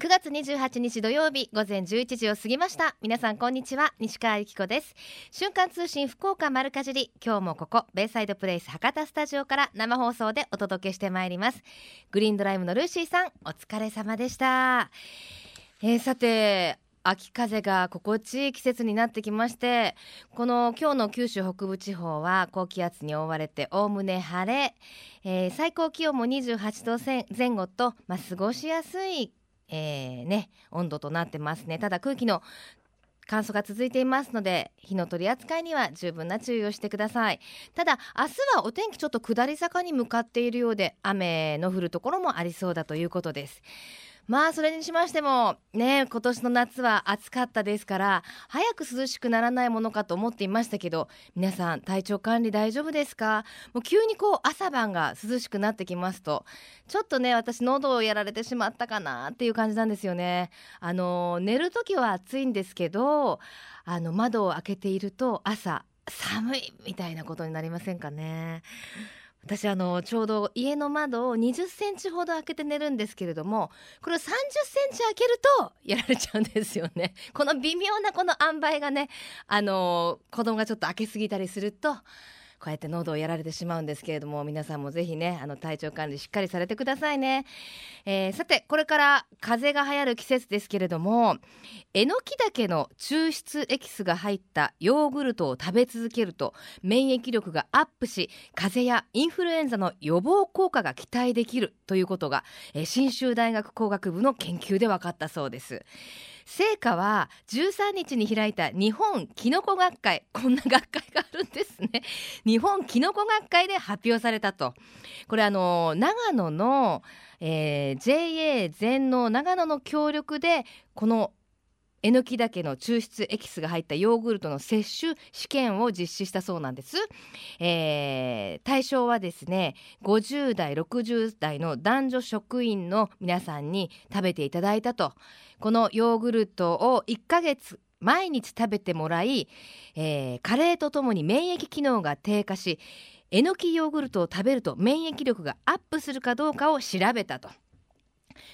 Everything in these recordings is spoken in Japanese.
9月28日土曜日午前11時を過ぎました。皆さんこんにちは西川由紀子です。瞬間通信福岡丸かじり。今日もここベイサイドプレイス博多スタジオから生放送でお届けしてまいります。グリーンドライブのルーシーさんお疲れ様でした。えー、さて秋風が心地いい季節になってきましてこの今日の九州北部地方は高気圧に覆われておおむね晴れ、えー、最高気温も28度前後と、まあ、過ごしやすいえー、ね、温度となってますね。ただ空気の乾燥が続いていますので火の取り扱いには十分な注意をしてください。ただ明日はお天気ちょっと下り坂に向かっているようで雨の降るところもありそうだということです。まあそれにしましてもね今年の夏は暑かったですから早く涼しくならないものかと思っていましたけど皆さん体調管理大丈夫ですか？もう急にこう朝晩が涼しくなってきますとちょっとね私喉をやられてしまったかなっていう感じなんですよね。あの寝る時は暑いんですけどあの窓を開けていると朝寒いみたいなことになりませんかね？私あのちょうど家の窓を20センチほど開けて寝るんですけれどもこれを30センチ開けるとやられちゃうんですよね。この微妙なこの塩梅がねあの子供がちょっと開けすぎたりするとこうやって喉をやられてしまうんですけれども皆さんもぜひねあの体調管理しっかりされてくださいね、えー、さてこれから風邪が流行る季節ですけれどもえのき茸の抽出エキスが入ったヨーグルトを食べ続けると免疫力がアップし風邪やインフルエンザの予防効果が期待できるということが、えー、信州大学工学部の研究で分かったそうです。成果は13日に開いた日本キノコ学会。こんな学会があるんですね。日本キノコ学会で発表されたと。これあの長野の、えー、JA 全農長野の協力でこのえのきけの抽出エキスが入ったヨーグルトの摂取試験を実施したそうなんです、えー、対象はですね50代60代の男女職員の皆さんに食べていただいたと。このヨーグルトを1ヶ月毎日食べてもらい、えー、加齢とともに免疫機能が低下しえのきヨーグルトを食べると免疫力がアップするかどうかを調べたと。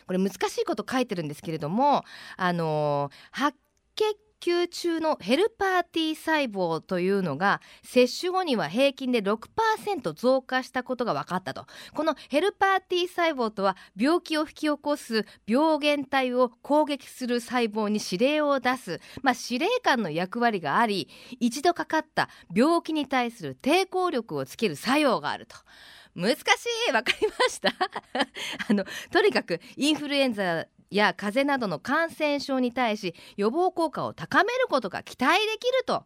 これ難しいこと書いてるんですけれどもあの白血球中のヘルパー T 細胞というのが接種後には平均で6%増加したことが分かったと。このヘルパー T 細胞とは病気を引き起こす病原体を攻撃する細胞に指令を出す、まあ、司令官の役割があり一度かかった病気に対する抵抗力をつける作用があると。難しい。わかりました？あのとにかくインフルエンザや風邪などの感染症に対し予防効果を高めることが期待できると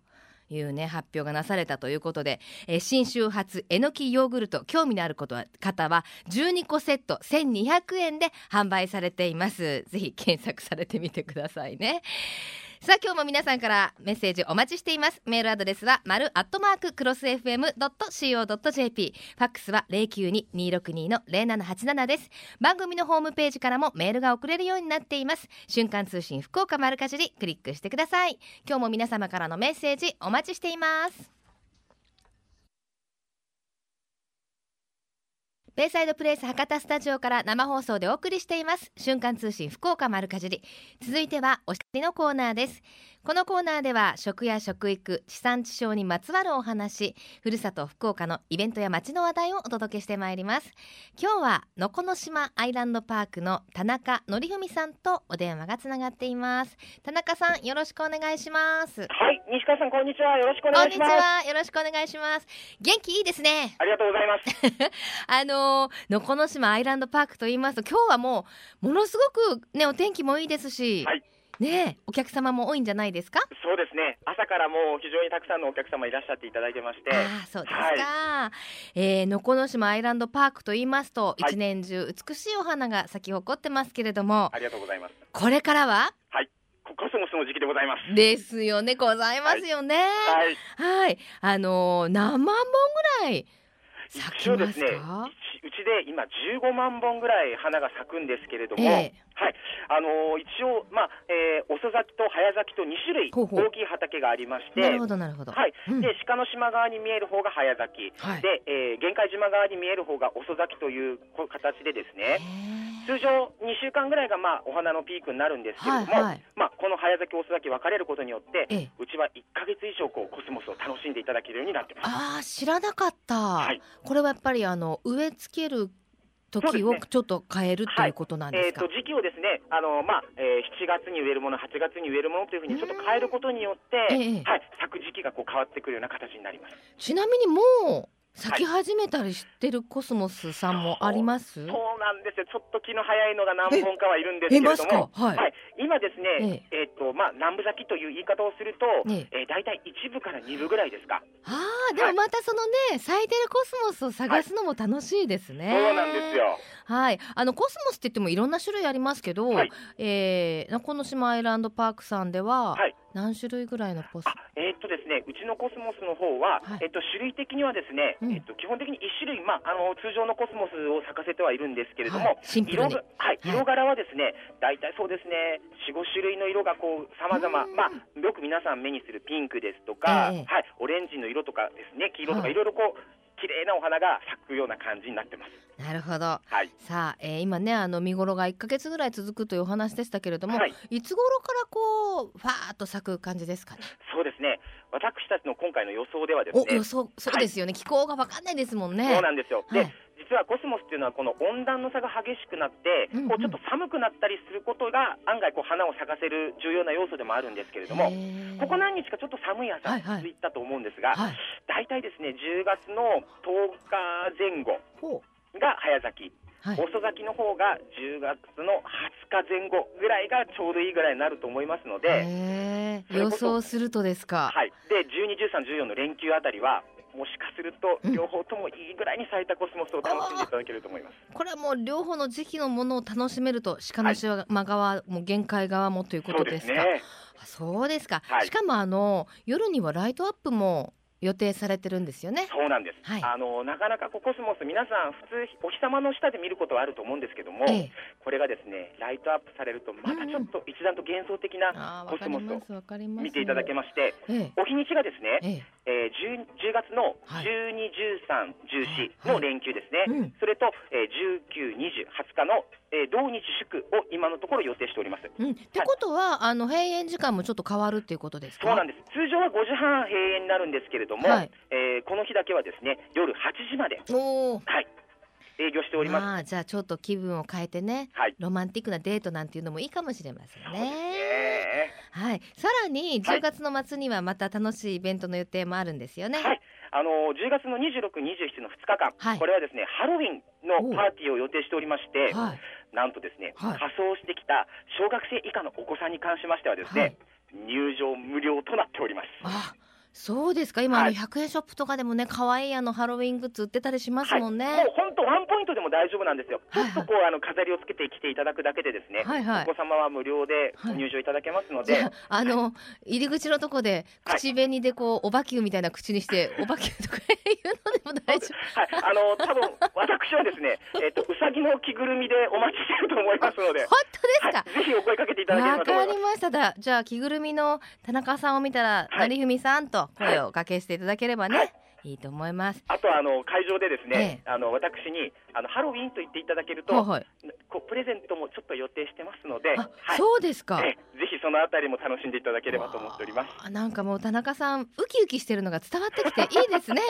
いうね発表がなされたということで、えー、新州発えのきヨーグルト興味のあることは方は12個セット1200円で販売されています。ぜひ検索されてみてくださいね。さあ今日も皆さんからメッセージお待ちしています。メールアドレスは丸アットマーククロス FM.co.jp ファックスは092262の0787です。番組のホームページからもメールが送れるようになっています。瞬間通信福岡丸かじりクリックしてください。今日も皆様からのメッセージお待ちしています。ベイサイドプレイス博多スタジオから生放送でお送りしています。瞬間通信福岡丸かじり。続いてはおしりのコーナーです。このコーナーでは食や食育地産地消にまつわるお話ふるさと福岡のイベントや街の話題をお届けしてまいります。今日はのこの島アイランドパークの田中則文さんとお電話がつながっています。田中さんよろしくお願いします。はい。西川さんこんにちは。よろしくお願いします。こんにちは。よろしくお願いします。元気いいですね。ありがとうございます。あののこの島アイランドパークと言いますと今日はもうものすごくねお天気もいいですし、はい。ねお客様も多いんじゃないですか？そうですね。朝からもう非常にたくさんのお客様いらっしゃっていただいてまして。あそうですか、はい、えー、のこの島アイランドパークと言いますと、一年中美しいお花が咲き誇ってますけれどもありがとうございます。これからははいコスモスの時期でございます。ですよね。ございますよね。はい、はい、あのー、何万本ぐらい咲きますか？うちで今15万本ぐらい花が咲くんですけれども、えー、はい、あのー、一応、まあえー、遅咲きと早咲きと2種類大きい畑がありまして、なるほどなるほど、はい、うん、で鹿の島側に見える方が早咲き、はい、で、えー、玄海島側に見える方が遅咲きという形でですね。通常2週間ぐらいがまあお花のピークになるんですけれども、はいはい、まあ、この早咲き遅咲き分かれることによって、ええ、うちは1か月以上こうコスモスを楽しんでいただけるようになってます。あ知らなかった、はい、これはやっぱりあの植え付ける時をちょっと変えるということなんですか、はい、えーと、時期をですねあの、まあえー、7月に植えるもの8月に植えるものというふうにちょっと変えることによって、えー、はい、咲く時期がこう変わってくるような形になります。ちなみにもう咲き始めたりしてるコスモスさんもあります、はい、そうなんですよ。ちょっと気の早いのが何本かはいるんですけれども、はい、はい、今ですね、ええ。えー、っとまあ、南部咲きという言い方をすると、ええ。ー、大体1部から2部ぐらいですか。ああでもまたそのね、咲いてるコスモスを探すのも楽しいですね、そうなんですよはい。あのコスモスって言ってもいろんな種類ありますけど、はい、えー、中之島アイランドパークさんでは、はい。何種類ぐらいのコスえー、っとですね、うちのコスモスの方は、はい、えっと種類的にはですね、うん、えっと基本的に一種類まああの通常のコスモスを咲かせてはいるんですけれども、はい、色はい色柄はですね、大体そうですね、四五種類の色がこう様々、まあよく皆さん目にするピンクですとか、えー、はいオレンジの色とかですね、黄色とかい。ろいろこう綺麗なお花が咲くような感じになってます。なるほど。はい、さあ、えー、今ねあの見頃が1か月ぐらい続くというお話でしたけれども、はい、いつ頃からこうファーっと咲く感じですかね？そうですね。私たちの今回の予想ではですね。予想そうですよね、はい、気候がわかんないですもんね。そうなんですよ。で、実はコスモスっていうのはこの温暖の差が激しくなって、こうちょっと寒くなったりすることが案外こう花を咲かせる重要な要素でもあるんですけれどもここ何日かちょっと寒い朝続いたと思うんですが、大体ですね10月の10日前後が早咲き。はい、遅咲きの方が10月の20日前後ぐらいがちょうどいいぐらいになると思いますので予想するとですか、はい、で12、13、14の連休あたりはもしかすると両方ともいいぐらいに咲いたコスモスを楽しんでいただけると思います、うん、これはもう両方の時期のものを楽しめると鹿の島側も限界側もということですか、ね、そうですか、はい、しかもあの夜にはライトアップも予定されてるんですよね。そうなんです。はい、あのなかなかコスモス皆さん普通お日様の下で見ることはあると思うんですけども、ええ、これがですねライトアップされるとまたちょっと一段と幻想的なコスモスを見ていただけまして、え、お日にちがですね、えー、10, 10月の12、13、14の連休ですね、それと、えー、19、20、20日の、えー、同日祝を今のところ予定しております。うん、ってことは、はい、あの閉園時間もちょっと変わるっていうことですか？そうなんです。通常は5時半閉園になるんですけれども、はい、えー、この日だけはですね夜8時まで。おはい。営業しております。あじゃあちょっと気分を変えてね、はい、ロマンティックなデートなんていうのもいいかもしれませんね。はい。さらに10月の末にはまた楽しいイベントの予定もあるんですよね。はい。あの10月の26、27の2日間、はい、これはですねハロウィンのパーティーを予定しておりまして、はい、なんとですね、はい、仮装してきた小学生以下のお子さんに関しましてはですね、入場無料となっております。あそうですか？今、はい、あの100円ショップとかでもね可愛いあのハロウィングッズ売ってたりしますもんね、はい、もう本当ワンポイントでも大丈夫なんですよ、ちょっとこうあの飾りをつけてきていただくだけでですね、はいはい、お子様は無料で入場いただけますので、はい、あの、入り口のとこで口紅でこうおばきゅうみたいな口にしておばきゅうとかいうのでも大丈夫？はい。あの多分私はですねえっ、とうさぎの着ぐるみでお待ちしてると思いますので。本当ですか、ぜひお声かけていただければと思います。わかりました。じゃあ着ぐるみの田中さんを見たら、成文さんと声をかけしていただければね、はいいいと思います。あとあの会場でですね、ええ、あの私にあのハロウィンと言っていただけると、はい、こうプレゼントもちょっと予定してますので、はい、そうですか、ぜひそのあたりも楽しんでいただければと思っております。なんかもう田中さんウキウキしてるのが伝わってきて いいですね。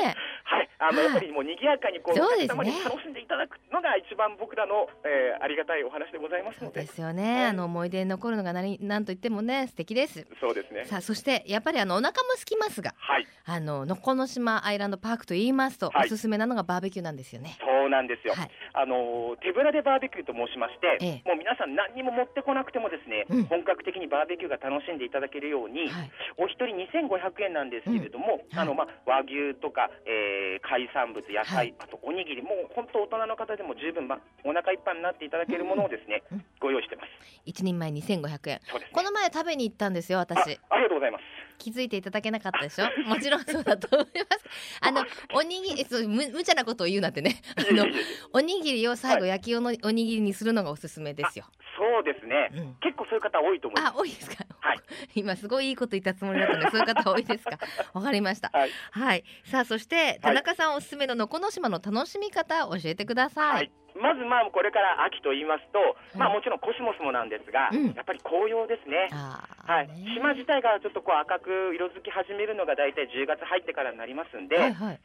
はい、あの、やっぱりもう賑やかにこう、お客様に楽しんでいただくのが一番僕らの、えー、ありがたいお話でございますので。ですよね、はい、あの思い出に残るのが何なんと言ってもね素敵です。そうですね。さあそしてやっぱりあのお腹も空きますが、はい、あののこの島アイランドパークと言いますと、はい、おすすめなのがバーベキューなんですよね。そうなんですよ。はい、あの手ぶらでバーベキューと申しまして、ええ、もう皆さん何にも持ってこなくてもですね、うん、本格的にバーベキューが楽しんでいただけるように、はい、お一人2500円なんですけれども、うん、あのまあ和牛とか、えー、海産物野菜、はい、あとおにぎりもう本当大人の方でも十分、ま、お腹いっぱいになっていただけるものをですね、うん、ご用意してます。一人前2500円、ね、この前食べに行ったんですよ私。ありがとうございます気づいていただけなかったでしょ？もちろんそうだと思います。あのおにぎりそうむ無茶なことを言うなってね。あのおにぎりを最後焼きおの、おにぎりにするのがおすすめですよ。そうですね、うん、結構そういう方多いと思います。あ多いですか？はい。今すごいいいこと言ったつもりだったのでそういう方多いですか？わかりました、はい、はい、さあそして田中さんおすすめののこの島の楽しみ方教えてください、はいまずまあこれから秋と言いますと、まあもちろんコスモスもなんですが、うん、やっぱり紅葉ですね。はい。島自体がちょっとこう赤く色づき始めるのが大体10月入ってからになりますんで、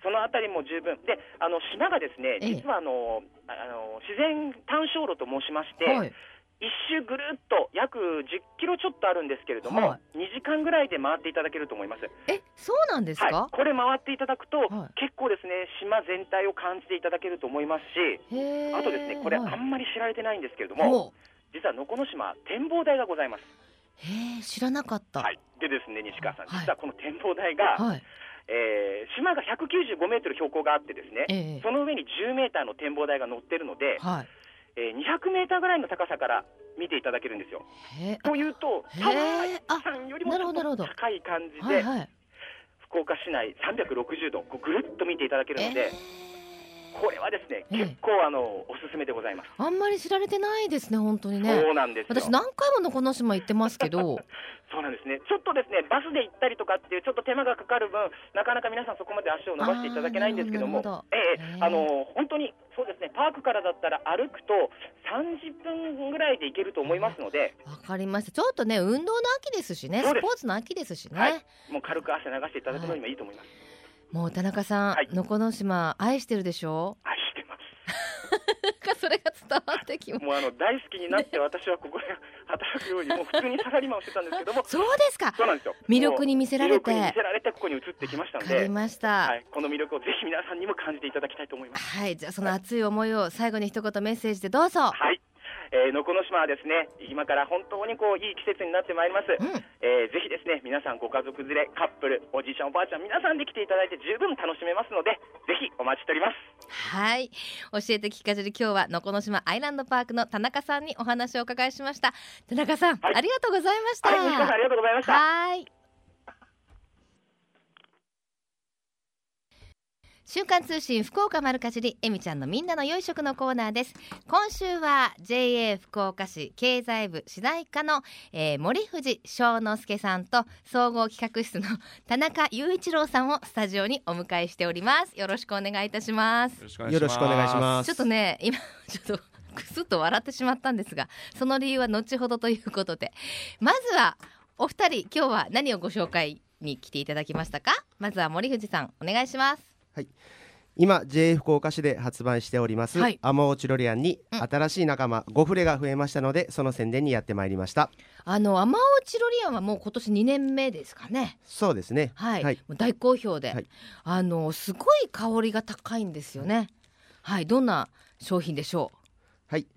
そのあたりも十分で、あの島がですね、実はあの、あの自然単焦路と申しまして。はい一周ぐるっと約10キロちょっとあるんですけれども、はい、2時間ぐらいで回っていただけると思います。え、そうなんですか、はい、これ回っていただくと、はい、結構ですね、島全体を感じていただけると思いますし、あとですね、これあんまり知られてないんですけれども、実は能古島展望台がございます。へえ、知らなかった。はい。でですね、西川さん、実はこの展望台が、はい、えー、島が195メートル標高があってですね、えー、その上に10メーターの展望台が乗ってるので、はいえー、200メーターぐらいの高さから見ていただけるんですよ。というと、タワーさんよりも高い感じで、はいはい、福岡市内360度こうぐるっと見ていただけるので。これはですね、結構あのおすすめでございます。あんまり知られてないですね、本当にね。そうなんです私何回ものこの島行ってますけど、そうなんですね。ちょっとですね、バスで行ったりとかっていうちょっと手間がかかる分、なかなか皆さんそこまで足を伸ばしていただけないんですけども、どええあの本当にそうですね。パークからだったら歩くと30分ぐらいで行けると思いますので、わかりました。ちょっとね運動の秋ですしね、スポーツの秋ですしね。はい、もう軽く汗流していただくのにもいいと思います。もう田中さん、はい、のこの島愛してるでしょ？愛してます。それが伝わってきます。もうあの大好きになって 私はここで 働くようにもう普通にサラリーマンをしてたんですけども。そうですか。そうなんですよ。魅力に見せられて。魅力に見せられてここに移ってきましたので。りました、はい、この魅力をぜひ皆さんにも感じていただきたいと思います。はい。じゃあその熱い思いを最後に一言メッセージでどうぞ。はいえー、のこの島はですね今から本当にこういい季節になってまいります、うん、えー、ぜひですね皆さんご家族連れカップルおじいちゃんおばあちゃん皆さんで来ていただいて十分楽しめますのでぜひお待ちしております。はい。教えて聞かせる今日はのこの島アイランドパークの田中さんにお話をお伺いしました。田中さん、はい、ありがとうございました、はい、ありがとうございました。はい週刊通信福岡丸かじりえみちゃんのみんなの良い食のコーナーです。今週は JA 福岡市経済部次第課の、えー、森藤翔之介さんと総合企画室の田中雄一郎さんをスタジオにお迎えしております。よろしくお願いいたします。よろしくお願いします。ちょっとね今ちょっとくすっと笑ってしまったんですがその理由は後ほどということで。まずはお二人今日は何をご紹介に来ていただきましたか？まずは森藤さんお願いしますはい。今 JA 福岡市で発売しております、はい、アマオチロリアンに新しい仲間5フレが増えましたのでその宣伝にやってまいりました。あのアマオチロリアンはもう今年2年目ですかね。そうですね。はい、はい、大好評で、はい、あのすごい香りが高いんですよね。はい。どんな商品でしょう？はい。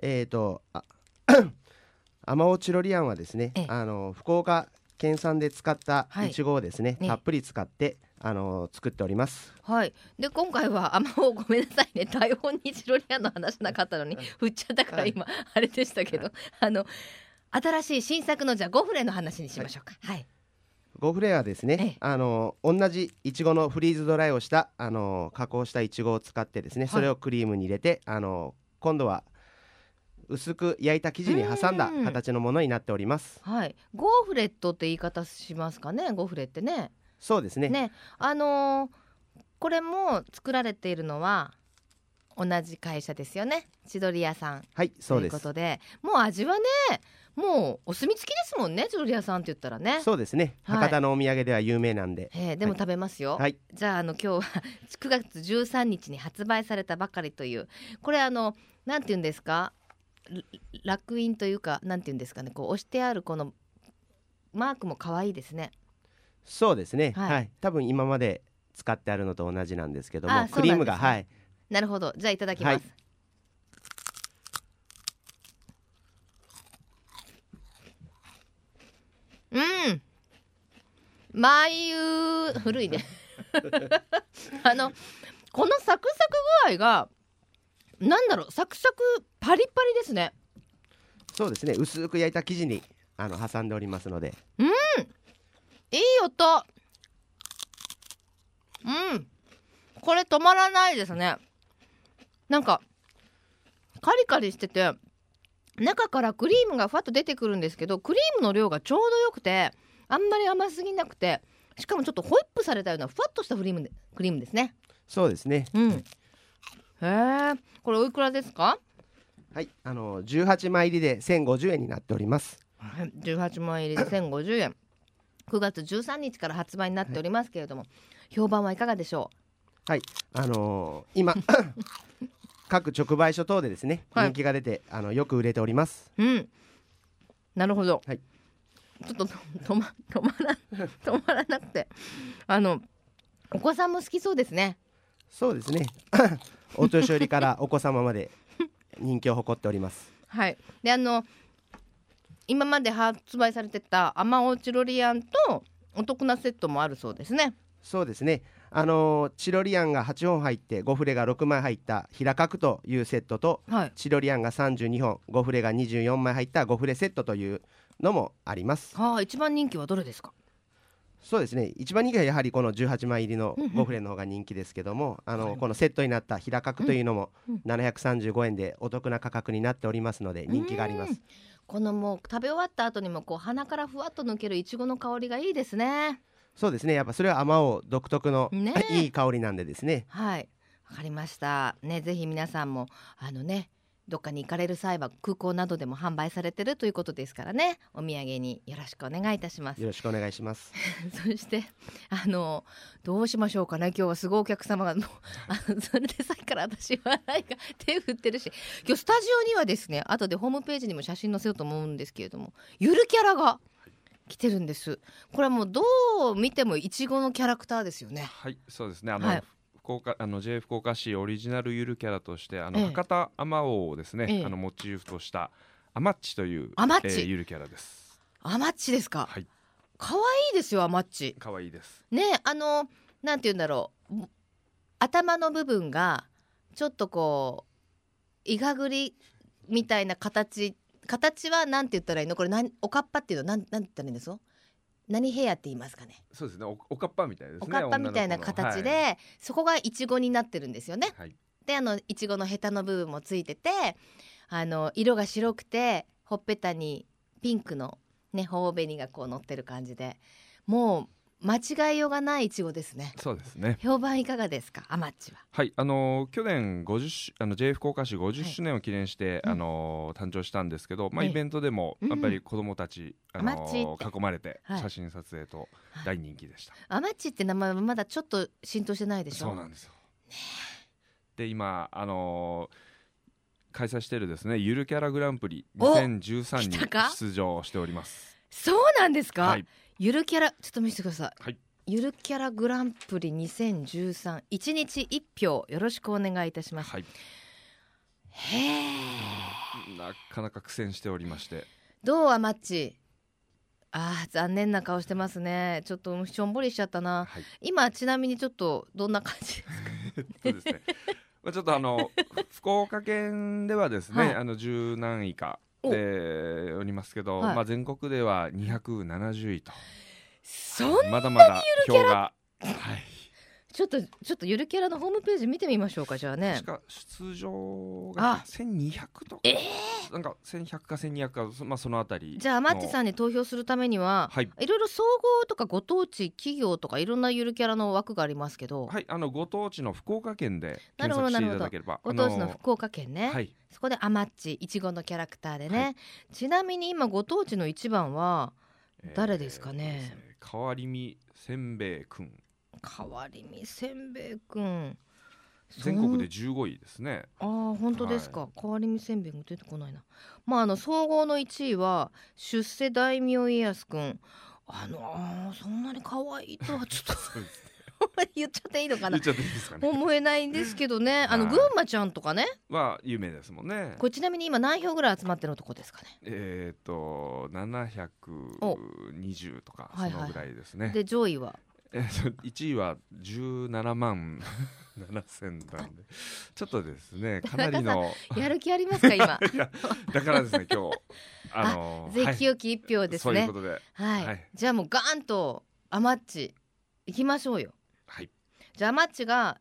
えーとあ アマオチロリアンはですねあの福岡県産で使ったい。ちごをですね、たっぷり使ってあの作っております。はい。で今回はあまおごめんなさいね 台本にチロリアンの話なかったのに振っちゃったから今、はい、あれでしたけど、あの新しい新作のじゃあゴフレの話にしましょうか。はい。ゴフレはですね、あの同じいちごのフリーズドライをしたあの加工したいちごを使ってですね、それをクリームに入れてあの今度は薄く焼いた生地に挟んだ形のものになっております。はい、ゴーフレットって言い方しますかね、ゴフレってね。そうですね。ね、あのー、これも作られているのは同じ会社ですよね。千鳥屋さん。はい、そうです。ということで、もう味はね、もうお墨付きですもんね、千鳥屋さんって言ったらね。そうですね。博多のお土産では有名なんで。えー、でも食べますよ。はい。じゃああの今日は 9月13日に発売されたばかりという、これあのなんて言うんですか？楽印というかなんて言うんですかね？こう押してあるこのマークも可愛いですねそうですね、はい、はい、多分今まで使ってあるのと同じなんですけども、クリームが、はい。なるほど。じゃあいただきます、はい、うん。眉古いね。あのこのサクサク具合がなんだろう。サクサクパリパリですね。そうですね。薄く焼いた生地にあの挟んでおりますので。うんいい音。うん。これ止まらないですね。なんかカリカリしてて中からクリームがふわっと出てくるんですけどクリームの量がちょうどよくてあんまり甘すぎなくてしかもちょっとホイップされたようなふわっとしたクリームでクリームですね。そうですね。うん。へえ。これおいくらですか？はい。あの18枚入りで1050円になっております。18枚入りで1050円9月13日から発売になっておりますけれども、はい、評判はいかがでしょう？はい。あのー、今 各直売所等でですね、人気が出てあのよく売れております。うん。なるほど、はい、ちょっと止ま止まら 止まらなくて。あのお子さんも好きそうですね。そうですね。お年寄りからお子様まで人気を誇っております。はい。であの今まで発売されてたアマオチロリアンとお得なセットもあるそうですね。そうですね。あのチロリアンが8本入って5フレが6枚入った平角というセットと、はい、チロリアンが32本5フレが24枚入った5フレセットというのもあります。はあ、一番人気はどれですか？そうですね。一番人気はやはりこの18枚入りの5フレの方が人気ですけども、あのこのセットになった平角というのも735円でお得な価格になっておりますので人気があります。このもう食べ終わった後にもこう鼻からふわっと抜けるいちごの香りがいいですね。そうですねやっぱそれはあまおう独特の、ね、いい香りなんでですね。はいわかりましたねぜひ皆さんもあのねどっかに行かれる際は空港などでも販売されてるということですからね。お土産によろしくお願いいたします。よろしくお願いします。そしてあのどうしましょうかね。今日はすごいお客様がもうあのそれでさっきから私笑いが手振ってるし。今日スタジオにはですね後でホームページにも写真載せようと思うんですけれどもゆるキャラが来てるんです。これはもうどう見てもいちごのキャラクターですよね。はいそうですね。あの、はい福岡あの J 福岡市オリジナルゆるキャラとしてあの、ええ、博多あまおうをですね、え、あのモチーフとしたアマッチというアマッチ、えー、ゆるキャラです。アマッチですか？はい。可愛いですよアマッチ可愛いです。ねあのなんて言うんだろう。頭の部分がちょっとこういがぐりみたいな形形はなんて言ったらいいの？これなんおかっぱっていうの？なんなんて言ったらいいんです？か何ヘアって言いますかね。そうですね。おおかっぱみたいですね。おかっぱみたいな形で、はい、そこがいちごになってるんですよね、はい、であのいちごのヘタの部分もついててあの色が白くてほっぺたにピンクのね頬紅がこう乗ってる感じでもう間違いようがないいちごですね。そうですね。評判いかがですか、アマッチは。はい、あの去年50あの J 福岡市50周年を記念して、はい、あの誕生したんですけど、まあイベントでもやっぱり子供たち、あの囲まれて写真撮影と大人気でした。アマッチって名前はまだちょっと浸透してないでしょ？そうなんですよ。ね、で今あの開催しているですねゆるキャラグランプリ2013に出場しております。そうなんですか？はいゆるキャラちょっと見せてください、はい、ゆるキャラグランプリ2013一日一票よろしくお願いいたします、はい、へえなかなか苦戦しておりまして。どうはマッチ？あー残念な顔してますね。ちょっとしょんぼりしちゃったな、はい、今ちなみにちょっとどんな感じですか？そうですね。まあちょっとあの 福岡県ではですね、はい、あの十何位かでおりますけど、はい、まあ、全国では270位と。そんまだまだ票が、はい、ちょっとちょっとゆるキャラのホームページ見てみましょうかじゃあね。確か出場が1200とか。えー、なんか1100か1200か、まあ、そのあたりじゃあマッチさんに投票するためには、はい、いろいろ総合とかご当地企業とかいろんなゆるキャラの枠がありますけど。はいあのご当地の福岡県で検索していただければ。ご当地の福岡県ね、はい、そこでアマッチいちごのキャラクターでね、はい、ちなみに今ご当地の一番は誰ですかね、えー、変わりみせんべいくん変わりみせんべいくん。全国で15位ですね。ああ本当ですか、はい、変わりみせんべいも出てこないな。まああの総合の1位は出世大名家康くん。あのあそんなに可愛いとはちょっと 言っちゃっていいのかな、ね、思えないんですけどね。あの群馬ちゃんとかね。は有名ですもんね。これちなみに今何票ぐらい集まってるとこですかね。えっ、ー、と720とかそのぐらいですね、はいはい、で上位は？えー、1位は17万7000なんで。ちょっとですねかなりの。やる気ありますか今？だからですね今日 あのー、ぜひ清き一票ですね、はい、じゃあもうガーンとアマッチいきましょうよ。はい。じゃあアマッチが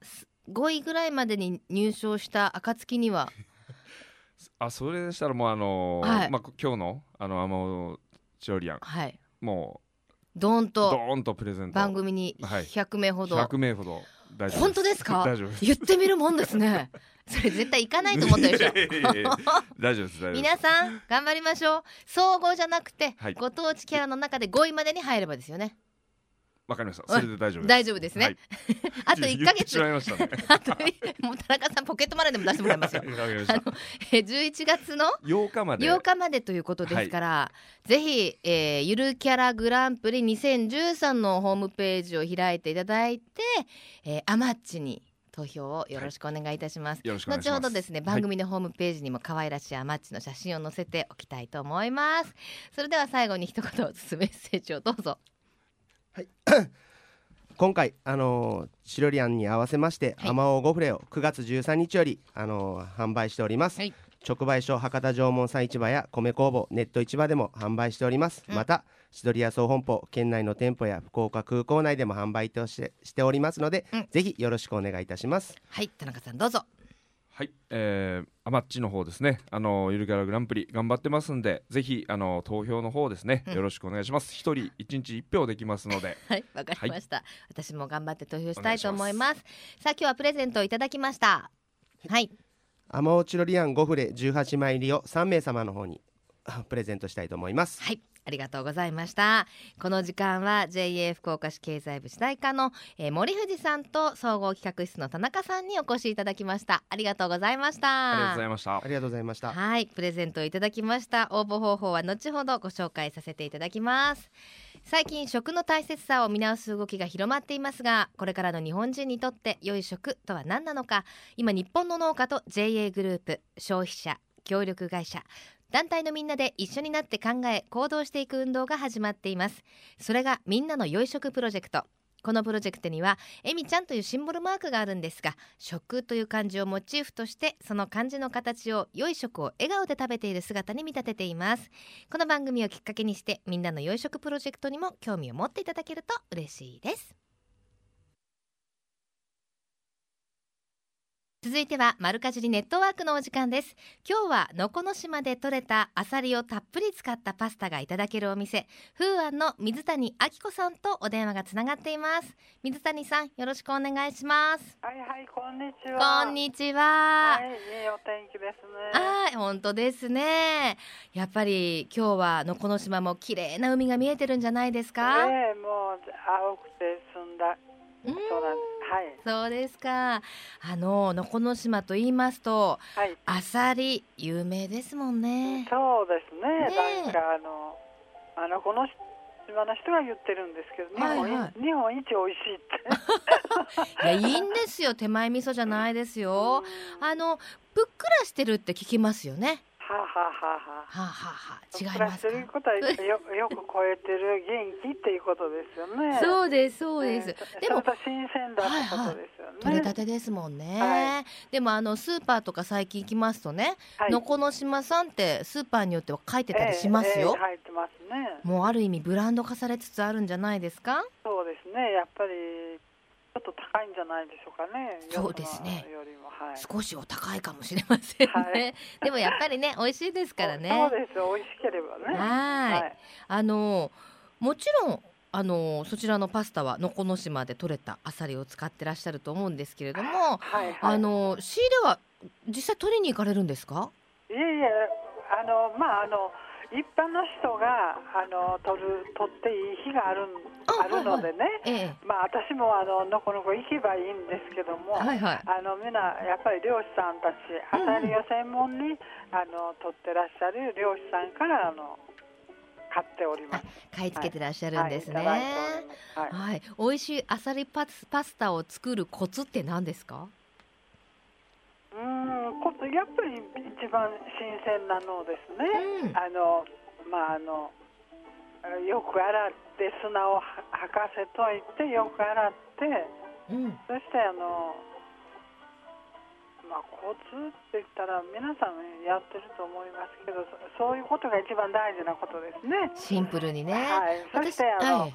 5位ぐらいまでに入賞した暁には。あそれでしたらもうあのーはい、まあ今日のあのアマオチオリアン、はい、もうドーンとドーンとプレゼント。番組に100名ほど、はい、100名ほど。本当ですか？大丈夫言ってみるもんですね。それ絶対行かないと思ったでしょ大丈夫です皆さん頑張りましょう。総合じゃなくて、はい、ご当地キャラの中で5位までに入ればですよねわかりました。それで大丈夫大丈夫ですね。はい、あと一ヶ月。ね、あともう田中さんポケットマネーでも出してもらいますよ。あのえ十一月の八日まで8日までということですから、はい、ぜひ、えー、ゆるキャラグランプリ二千十三のホームページを開いていただいて、えー、アマッチに投票をよろしくお願いいたします。はい、後ほどですね番組のホームページにも可愛らしいアマッチの写真を載せておきたいと思います。それでは最後に一言メッセージをどうぞ。はい。今回、あのー、シロリアンに合わせまして、はい、アマオゴフレを9月13日より、あのー、販売しております、はい、直売所博多縄文産市場や米工房ネット市場でも販売しております、うん、またシドリア総本舗県内の店舗や福岡空港内でも販売としてしておりますので、うん、ぜひよろしくお願いいたします。はい。田中さんどうぞはい、えー、アマッチの方ですね、あのゆるキャラグランプリ頑張ってますんで、ぜひあの投票の方ですね、よろしくお願いします。一、人一日一票できますので。はい、わかりました、はい、私も頑張って投票したいと思います。さあ今日はプレゼントをいただきました。はい。アマオチロリアン5フレ18枚入りを3名様の方にプレゼントしたいと思います。はい。ありがとうございました。この時間は JA 福岡市経済部主題課の、えー、森藤さんと総合企画室の田中さんにお越しいただきました。ありがとうございました。ありがとうございました。ありがとうございました。はい。プレゼントをいただきました。応募方法は後ほどご紹介させていただきます。最近食の大切さを見直す動きが広まっていますがこれからの日本人にとって良い食とは何なのか。今日本の農家と JA グループ消費者協力会社団体のみんなで一緒になって考え行動していく運動が始まっています。それがみんなの良い食プロジェクト。このプロジェクトにはえみちゃんというシンボルマークがあるんですが食という漢字をモチーフとしてその漢字の形を良い食を笑顔で食べている姿に見立てています。この番組をきっかけにしてみんなの良い食プロジェクトにも興味を持っていただけると嬉しいです。続いては丸かじりネットワークのお時間です。今日は能古島で採れたアサリをたっぷり使ったパスタがいただけるお店風庵の水谷明子さんとお電話がつながっています。水谷さんよろしくお願いします。はいはいこんにちは。こんにちは。はいいいお天気ですね。はい本当ですね。やっぱり今日は能古島も綺麗な海が見えてるんじゃないですか？ええもう青くて澄んだそうなんですはい、そうですか。あの能古島と言いますと、はい、アサリ有名ですもんね。そうですね。ねなんかあのあのこの島の人が言ってるんですけど、はいはい、日本一美味しいって。いやいいんですよ。手前味噌じゃないですよ。あのぷっくらしてるって聞きますよね。はあ、はあはあはあ、はあはあ、違いますか？ことはよ よく超えてる元気っていうことですよね。そうですそうです。ね、でも新鮮だってことですよね。取れたてですもんね。はい、でもあのスーパーとか最近行きますとね、はい、のこの島さんってスーパーによっては書いてたりしますよ。えーえー、てますね。もうある意味ブランド化されつつあるんじゃないですか？そうですね。やっぱりちょっと高いんじゃないでしょうかね。そうですね。はい、少しお高いかもしれませんね。はい、でもやっぱりね、美味しいですからね。そうです。美味しければね。はい。あのもちろんあのそちらのパスタは能古島で採れたアサリを使ってらっしゃると思うんですけれども、はいはい、あの仕入れは実際取りに行かれるんですか？いえいえ、あのまああの。一般の人があの取る取っていい日があるあるのでね、はいはいええ、まあ私もあののこのこ行けばいいんですけども、はいはい、あのみんなやっぱり漁師さんたちあさりを専門に、うん、あの取ってらっしゃる漁師さんからあの買っております。買い付けてらっしゃるんですね。はい、はいはい、美味しいあさりパスパスタを作るコツって何ですか？うんこやっぱり一番新鮮なのですね、うん、あのまああのよく洗って砂をはかせといてよく洗って、うん、そしてあのまあコツって言ったら皆さんやってると思いますけどそういうことが一番大事なことですね。シンプルにね。はい。そしてあの、はい、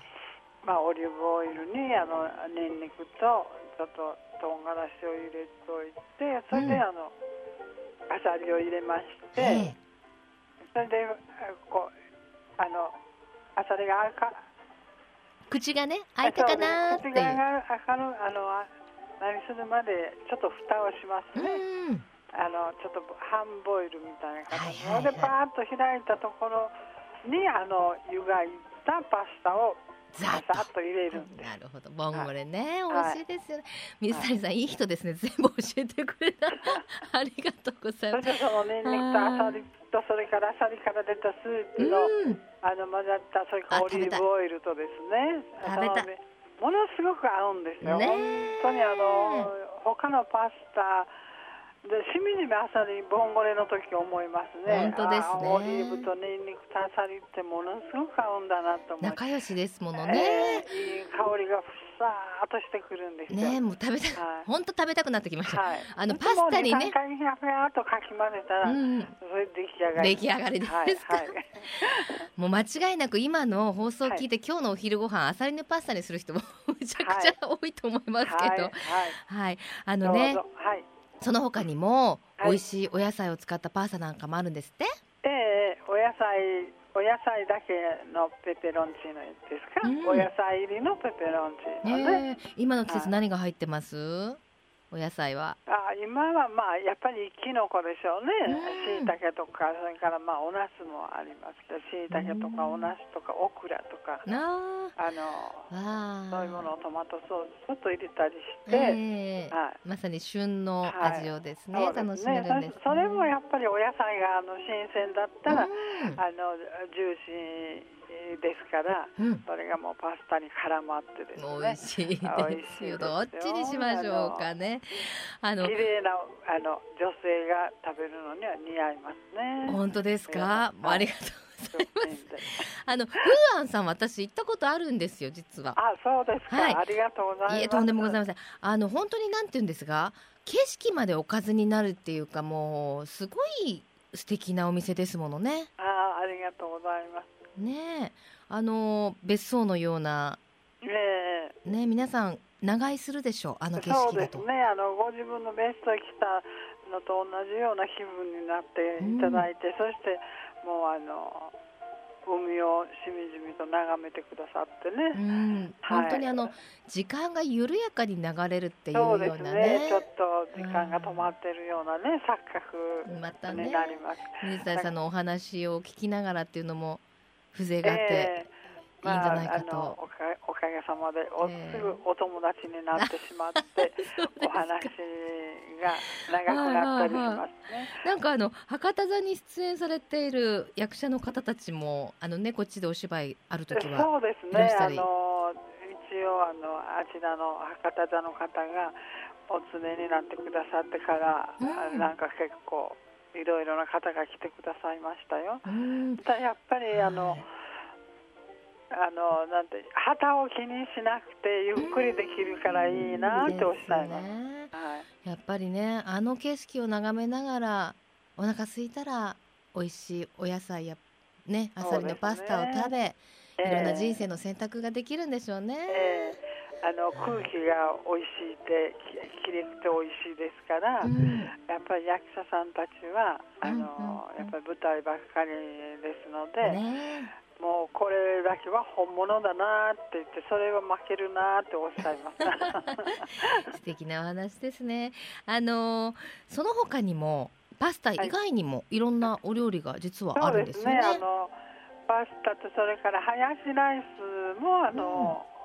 まあオリーブオイルにあのニンニクとちょっと唐辛子を入れといてそれであの、うん、あさりを入れまして、それでこうあのあさりが赤。口がね開いたかなっていう。口が開かるあの何するまでちょっと蓋をしますね。あのちょっと半ボイルみたいな形で、はいはい、パーッと開いたところにあの湯がいたパスタをザッと入れるんです。なるほど、ボンゴレね、はい、美味しいですよね。水谷さん、いい人ですね。全部教えてくれた。ありがとうございます。そそのニンニクとアサリとそれからアサリから出たスープの、あの混ざったそれからオリーブオイルとですね。食べた。ものすごく合うんですよ。ね、本当にあの他のパスタ。でしみじみあさりボンゴレの時思いますね。本当ですね。オリーブとニンニクとあさりってものすごく合うんだなと思い仲良しですものね、えー、いい香りがふさーっとしてくるんですねもう食べた本当、食べたくなってきました、はい、あのパスタにね。3回ひゃふとかき混ぜたら、うん、それ出来上がり出来上がりですか、はいはい、もう間違いなく今の放送を聞いて、今日のお昼ご飯あさりのパスタにする人も めちゃくちゃ多いと思いますけど。はい、あのね。はいその他にも、美味しいお野菜を使ったパスタなんかもあるんですって？ええー、お野菜お野菜だけのペペロンチーノですか、うん、お野菜入りのペペロンチーノね、え。ー、今の季節何が入ってます、お野菜は？あ今はまあやっぱりきのこでしょうね。しいたけとかそれからまあお茄子もありますけどしいたけとかお茄子とかオクラとか。あのそういうものをトマトソースちょっと入れたりして、えー、はい、まさに旬の味をですね、はい、楽しめるんです、ね、それもやっぱりお野菜があの新鮮だったら、あのジューシーですから、うん、それがもうパスタに絡まってですね。美味しいですよ。どっちにしましょうかね。あの綺麗なあの女性が食べるのには似合いますね。本当ですか、ありがとうございます。あのフーアンさん私行ったことあるんですよ実は。あそうですか、はい、ありがとうございます。いえとんでもございません。あの本当になんて言うんですが景色までおかずになるっていうかもうすごい素敵なお店ですものね。あありがとうございますねあの別荘のような、ねね皆さん長居するでしょうあの景色だと。そうですね。あのご自分の別荘に来たのと同じような気分になっていただいて、うん、そしてもうあの海をしみじみと眺めてくださってね、うん、はい、本当にあの時間が緩やかに流れるっていうようなね、ね、ちょっと時間が止まってるようなね、錯覚またね水谷さんのお話を聞きながらっていうのも風情があって、いいんじゃないかと、まあ、おかおかげさまでお、えー、すぐお友達になってしまって お話が長くなったりしますね。なんかあの博多座に出演されている役者の方たちもあのねこっちでお芝居ある時はそうですね。あの一応あのあちらの博多座の方がお連れになってくださってから、うん、なんか結構いろいろな方が来てくださいましたよ。たやっぱりあの、はい、あのなんて旗を気にしなくてゆっくりできるからいいなっておっしゃいます。ね、はい、やっぱりねあの景色を眺めながらお腹空いたら美味しいお野菜やねあさりのパスタを食べ、ね。いろんな人生の選択ができるんでしょうね。えーあの空気が美味しいってきれくて美味しいですから、うん、やっぱり役者さんたちはあの、うんうんうん、やっぱり舞台ばっかりですので、ね、もうこれだけは本物だなって言ってそれは負けるなっておっしゃいます。素敵なお話ですね。あのその他にもパスタ以外にもいろんなお料理が実はあるんですよね、はい、ね。あのパスタとそれからハヤシライスもあの、うん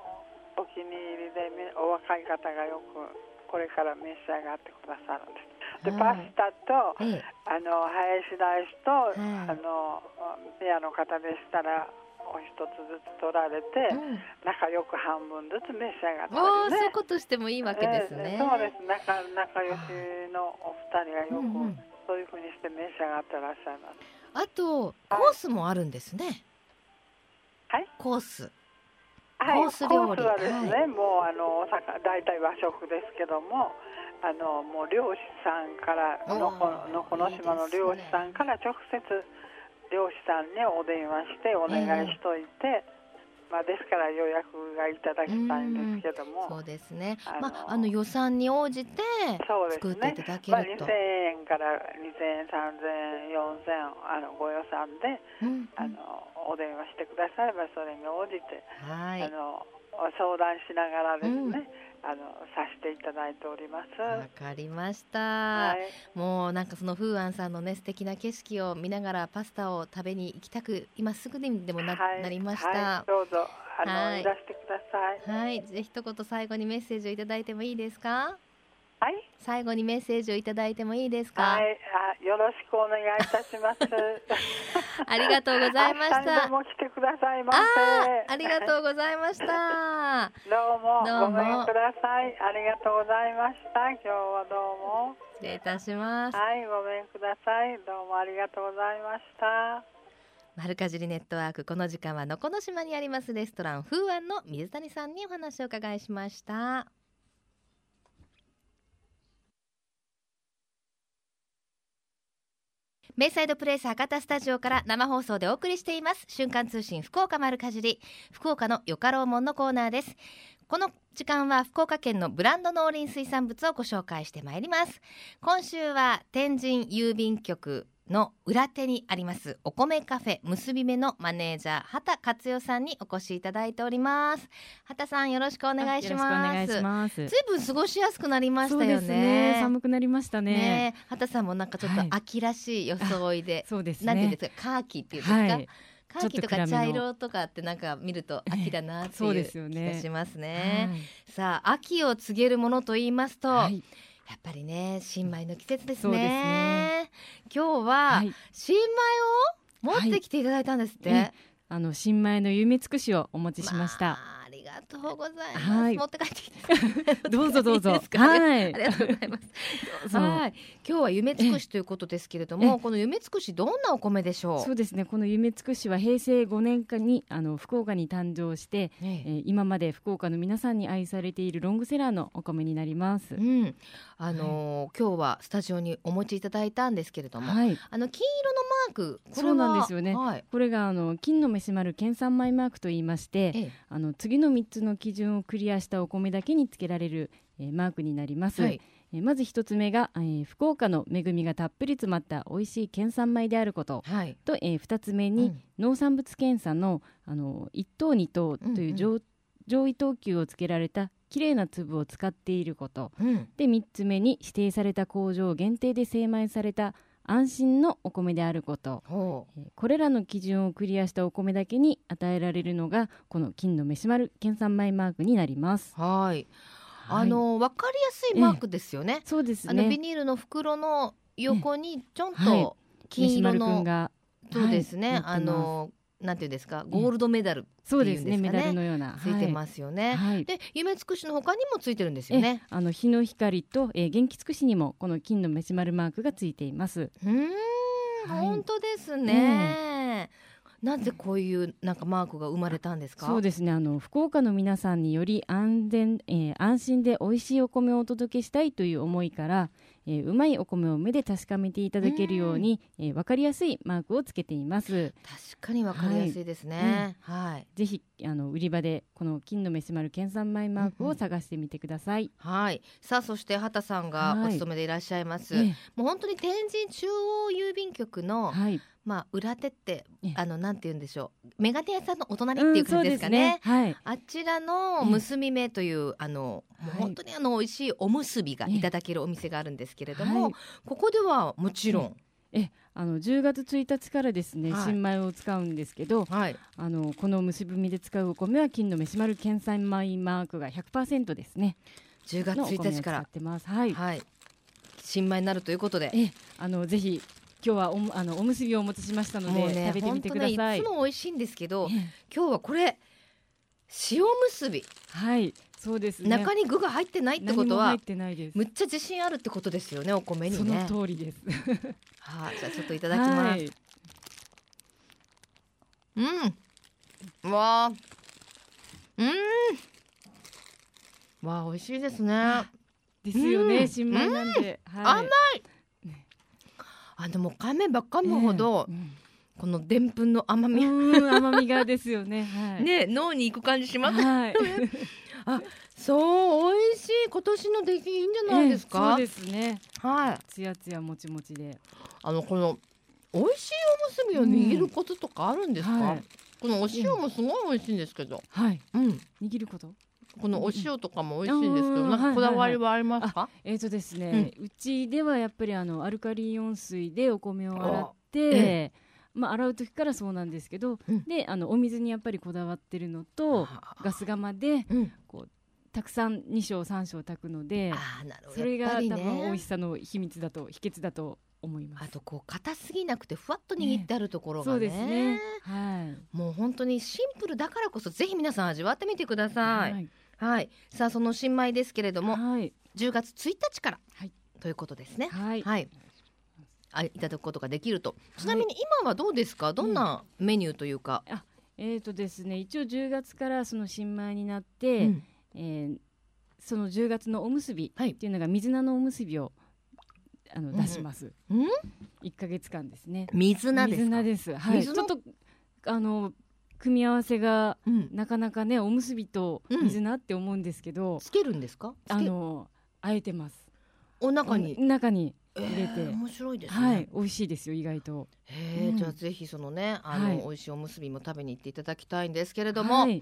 お気に入りでお若い方がよくこれから召し上がってくださるんです。で、パスタと、ええ、あのハヤシライスと、あのペアの方でしたらお一つずつ取られて、うん、仲良く半分ずつ召し上がってね、そういうことしてもいいわけですね。えー、そうです仲仲良しのお二人がよく、うんうん、そういうふうにして召し上がってらっしゃいます。あとコースもあるんですね。はい？コース。はい、コース料理。はですね、はい、もうあの大体和食ですけどもあのもう漁師さんからのこのこの島の漁師さんから直接漁師さんにお電話してお願いしといて、えーまあ、ですから予約がいただきたいんですけども、そうですね、あの,、まあ、あの予算に応じて作っていただけると、ねまあ、2000円から2000円3000円4000あのご予算で、うん、あのお電話してくださればそれに応じて、はい、あの相談しながらですね、あのさせていただいております。わかりました、はい、もうなんかその風安さんのね素敵な景色を見ながらパスタを食べに行きたく今すぐにでもなはい、なりました、はい、どうぞあの、はい、いらしてください。はい、ぜひ一言最後にメッセージをいただいてもいいですか？はい。最後にメッセージをいただいてもいいですか？はい、あ、よろしくお願いいたします。ありがとうございました。も来てくださいませ。ありがとうございました。どうもどうもごめんください。ありがとうございました。今日はどうも。失礼いたします。はい、ごめんください。どうもありがとうございました。丸かじりネットワークこの時間はのこの島にありますレストラン風庵の水谷さんにお話を伺いしました。ベイサイドプレイス博多スタジオから生放送でお送りしています。瞬間通信福岡丸かじり福岡のよかろうもんのコーナーです。この時間は福岡県のブランド農林水産物をご紹介してまいります。今週は天神郵便局の裏手にありますお米カフェ結び目のマネージャー畑克代さんにお越しいただいております。畑さんよろしくお願いします。ずいぶん過ごしやすくなりましたよね、ね、寒くなりましたね。ね畑さんもなんかちょっと秋らしい装いで、はい、そうですね。なんていうんですかカーキっていうんですか、はい。カーキとか茶色とかってなんか見ると秋だなっていう気がしますね。はい、さあ秋を告げるものと言いますと、はい、やっぱりね新米の季節ですね。ね今日は新米を持ってきていただいたんですって。はい、あの新米の夢尽くしをお持ちしました。まありがとうございます。はい、持って帰ってきて。どうぞ どうぞ。はい。ありがとうございます。はい。今日は夢尽くしということですけれども、この夢尽くしどんなお米でしょう？そうですね。この夢尽くしは平成5年間にあの福岡に誕生して、ええー、今まで福岡の皆さんに愛されているロングセラーのお米になります。うん。あのー、今日はスタジオにお持ちいただいたんですけれども、はい、あの金色のマークそうなんですよね。はい、これがあの金の飯丸県産米マークと言いまして、ええ、あの次の3つの基準をクリアしたお米だけにつけられる、えー、マークになります。はい、えー、まず一つ目が、えー、福岡の恵みがたっぷり詰まった美味しい県産米であること、はい、と、えー、2つ目に、うん、農産物検査のあの1等2等という上,、うんうん、上位等級をつけられたきれいな粒を使っていること、うん、で3つ目に指定された工場限定で精米された安心のお米であること。これらの基準をクリアしたお米だけに与えられるのがこの金の飯丸県産米マークになります。はい。あのわかりやすいマークですよね、そうですね。あのビニールの袋の横にちょんと金色の、はい、そうですね、はい、あのなんていうんですかゴールドメダルっていうんですかね、そうですねメダルのような。ついてますよね、はい、で夢尽くしの他にもついてるんですよね。あの日の光と、えー、元気尽くしにもこの金のメシマルマークがついています。うん、はい、本当ですね、なぜこういうなんかマークが生まれたんですか？そうですね。あの福岡の皆さんにより安全、えー、安心で美味しいお米をお届けしたいという思いから、えー、うまいお米を目で確かめていただけるように、うえー、分かりやすいマークをつけています。確かに分かりやすいですね、はい、はい、ぜひあの売り場でこの金の飯丸県産米マークを探してみてください、うんうん、はい。さあそして畑さんがお勤めでいらっしゃいます、はい、もう本当に天神中央郵便局の、はいまあ、裏手ってあのなんて言うんでしょう。メガネ屋さんのお隣っていう感じですかね。うんね。はい、あちらの結び目という、あのもう本当にあの美味しいおむすびがいただけるお店があるんですけれども、はい、ここではもちろん、えあの10月1日からですね、はい、新米を使うんですけど、はい、あのこの結び目で使うお米は金の飯丸県産米マークが100%ですね。10月1日から。はい、はい、新米になるということで。え。あのぜひ今日はおあのおむすびをお持ちしましたので、ね、食べてみてください。いつも美味しいんですけど、今日はこれ塩むすび。はい。そうです、ね、中に具が入ってないってことは入ってないです。むっちゃ自信あるってことですよねお米にね。その通りです。はい、じゃあちょっといただきます、うん。わうん。わ美味しいですね。ですよね、新米なんで、はい、甘いあでも噛めば噛むほど、えーうんこのでんぷんの甘み甘みがですよね。はい、ね脳に行く感じします。はい、あそう美味しい今年の出来いいんじゃないですか？そうですね。はい。つやつやもちもちで。あのこの美味しいおむすびを握ることとかあるんですか？うんはい、このお塩もすごい美味しいんですけど。はい。うん。握ること？このお塩とかも美味しいんですけど、なんかこだわりはありますか？えっ、ー、とですね、うちではやっぱりあのアルカリイオン水でお米を洗って。まあ、洗う時からそうなんですけど、うん、であのお水にやっぱりこだわってるのとガス釜で、こうたくさん2升3升炊くのでそれが、ね、多分美味しさの秘密だと秘訣だと思います。あとこう硬すぎなくてふわっと握ってあるところがね、ね、そうですね。はい。もう本当にシンプルだからこそぜひ皆さん味わってみてください、はい、はい、さあその新米ですけれども、はい、10月1日から、はい、ということですね。はい、はい。あいただくことができると。ちなみに今はどうですか、どんなメニューというか、あえーとですね、一応10月からその新米になって、うん、えー、その10月のおむすびっていうのが水菜のおむすびをあの出します。うん、1か月間ですね。水菜です水菜です。はい。ちょっとあの組み合わせが、うん、なかなかねおむすびと水菜って思うんですけど、つけるんですか？あのあえてます。お中に？中に入れて、えー、面白いです、ね、はい美味しいですよ意外と。へえ、うん、じゃあぜひそのねあの、はい、美味しいおむすびも食べに行っていただきたいんですけれども、はい、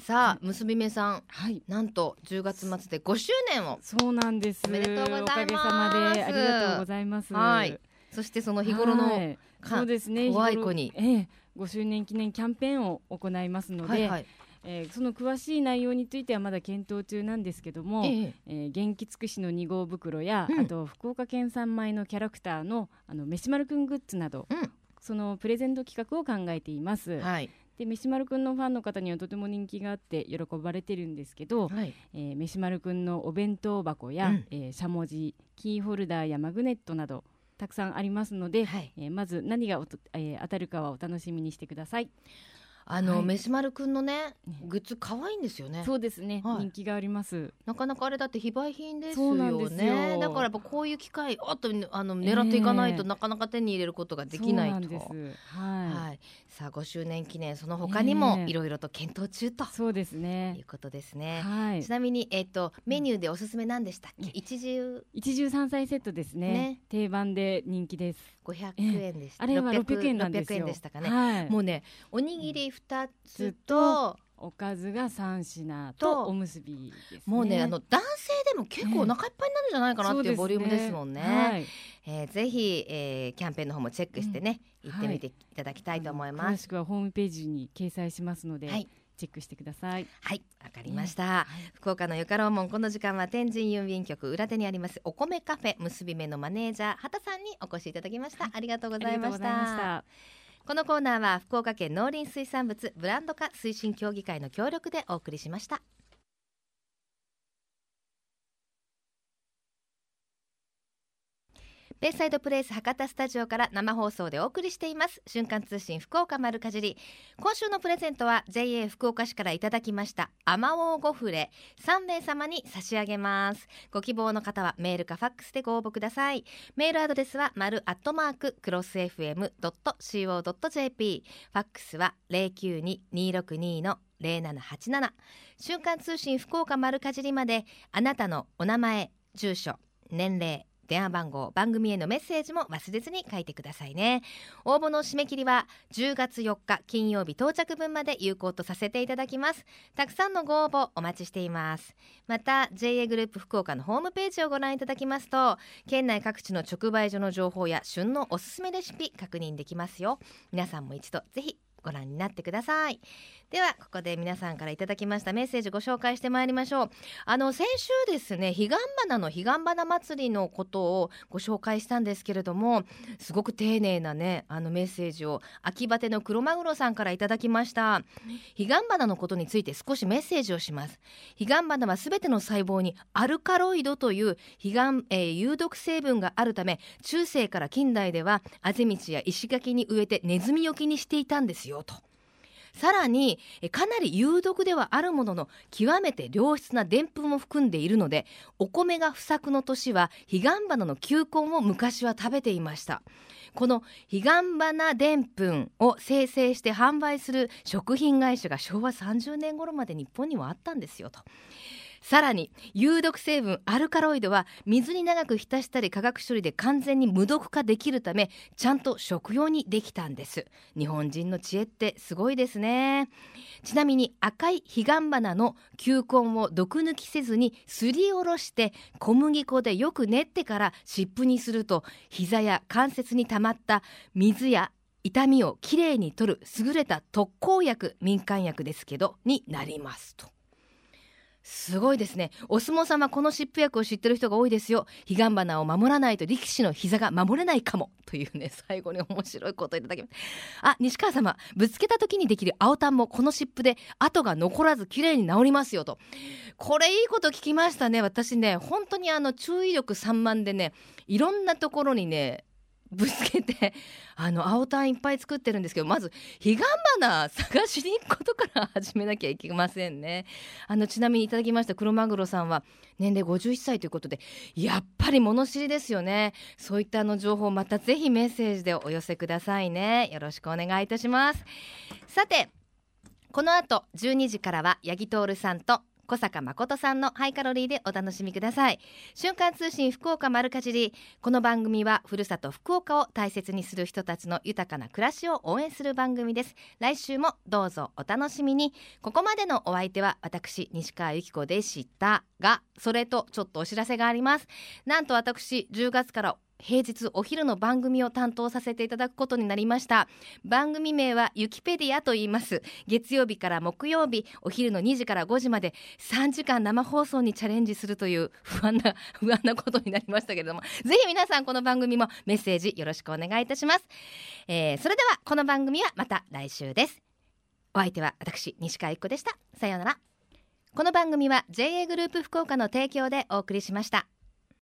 さあ結び目さん、はい、なんと10月末で5周年を。そうなんです。おめでとうございます。おかげさまでありがとうございます。はい。そしてその日頃の、はい、そうですね。怖い子に、ええ、5周年記念キャンペーンを行いますので、はいはい。えー、その詳しい内容についてはまだ検討中なんですけども、ええ。えー、元気尽くしの2号袋や、うん、あと福岡県産米のキャラクターのあの飯丸くんグッズなど、うん、そのプレゼント企画を考えています。はい。で飯丸くんのファンの方にはとても人気があって喜ばれてるんですけど、はい、えー、飯丸くんのお弁当箱や、うん、えー、しゃもじキーホルダーやマグネットなどたくさんありますので、はい、えー、まず何がえー、当たるかはお楽しみにしてください。あの、はい、メスマルくんのねグッズ可愛いんですよね。そうですね、はい、人気があります。なかなかあれだって非売品ですよね。だからやっぱこういう機会おっとあの狙っていかないと、なかなか手に入れることができないと。はい、はい。さあ5周年記念その他にもいろいろと検討中と、そうですね。いうことですね。はい。ちなみにえっ、ー、とメニューでおすすめなんでしたっけ？一汁一汁三菜セットですね。ね定番で人気です。500円でした。あれは600円なんですよ。600円でしたかね。はい、もうねおにぎり2つとおかずが三品とおむすび、ね、もうねあの男性でも結構お腹いっぱいになるんじゃないかなっていうボリュームですもんね。ねはい、えー、ぜひ、えー、キャンペーンの方もチェックしてね、うん、行ってみていただきたいと思います。詳しくはホームページに掲載しますので。はいチェックしてください。はい、わかりました。はい、福岡のゆかろうもんこの時間は天神郵便局裏手にありますお米カフェ結び目のマネージャー畑さんにお越しいただきました。ありがとうございました。このコーナーは福岡県農林水産物ブランド化推進協議会の協力でお送りしました。ベイサイドプレイス博多スタジオから生放送でお送りしています。瞬間通信福岡丸かじり。今週のプレゼントは JA 福岡市からいただきました。アマオゴフレ3名様に差し上げます。ご希望の方はメールかファックスでご応募ください。メールアドレスは丸アットマーククロス FM.co.jp ファックスは092-262の0787瞬間通信福岡丸かじりまであなたのお名前住所年齢電話番号番組へのメッセージも忘れずに書いてくださいね。応募の締め切りは10月4日金曜日到着分まで有効とさせていただきます。たくさんのご応募お待ちしています。また JA グループ福岡のホームページをご覧いただきますと県内各地の直売所の情報や旬のおすすめレシピ確認できますよ。皆さんも一度ぜひご覧になってください。ではここで皆さんからいただきましたメッセージご紹介してまいりましょう。あの先週ですね彼岸花の彼岸花祭りのことをご紹介したんですけれどもすごく丁寧なねあのメッセージを秋バテの黒マグロさんからいただきました。彼岸花のことについて少しメッセージをします。彼岸花はすべての細胞にアルカロイドという彼岸、えー、有毒成分があるため中世から近代ではあぜ道や石垣に植えてネズミよけにしていたんですよと。さらにかなり有毒ではあるものの極めて良質なでんぷんを含んでいるのでお米が不作の年は彼岸花の球根を昔は食べていました。この彼岸花でんぷんを生成して販売する食品会社が昭和30年頃まで日本にはあったんですよと。さらに有毒成分アルカロイドは水に長く浸したり化学処理で完全に無毒化できるためちゃんと食用にできたんです。日本人の知恵ってすごいですね。ちなみに赤い彼岸花の球根を毒抜きせずにすりおろして小麦粉でよく練ってから湿布にすると膝や関節に溜まった水や痛みをきれいに取る優れた特効薬民間薬ですけどになりますと。すごいですね。お相撲さんはこの湿布薬を知ってる人が多いですよ。彼岸花を守らないと力士の膝が守れないかも。というね最後に面白いこといただきます。あ西川様ぶつけた時にできる青タンもこの湿布で跡が残らず綺麗に治りますよと。これいいこと聞きましたね私ね。本当にあの注意力散漫でねいろんなところにねぶつけて あの青タンいっぱい作ってるんですけどまず彼岸花探しに行くことから始めなきゃいけませんね。あのちなみにいただきました黒マグロさんは年齢51歳ということでやっぱり物知りですよね。そういったあの情報またぜひメッセージでお寄せくださいね。よろしくお願いいたします。さてこの後12時からは八木徹さんと小坂誠さんのハイカロリーでお楽しみください。瞬間通信福岡丸かじりこの番組はふるさと福岡を大切にする人たちの豊かな暮らしを応援する番組です。来週もどうぞお楽しみに。ここまでのお相手は私西川由紀子でしたがそれとちょっとお知らせがあります。なんと私10月から平日お昼の番組を担当させていただくことになりました。番組名はユキペディアと言います。月曜日から木曜日お昼の2時から5時まで3時間生放送にチャレンジするという不安な 不安なことになりましたけれども。ぜひ皆さんこの番組もメッセージよろしくお願いいたします、えー、それではこの番組はまた来週です。お相手は私西川一子でした。さようなら。この番組は JA グループ福岡の提供でお送りしました。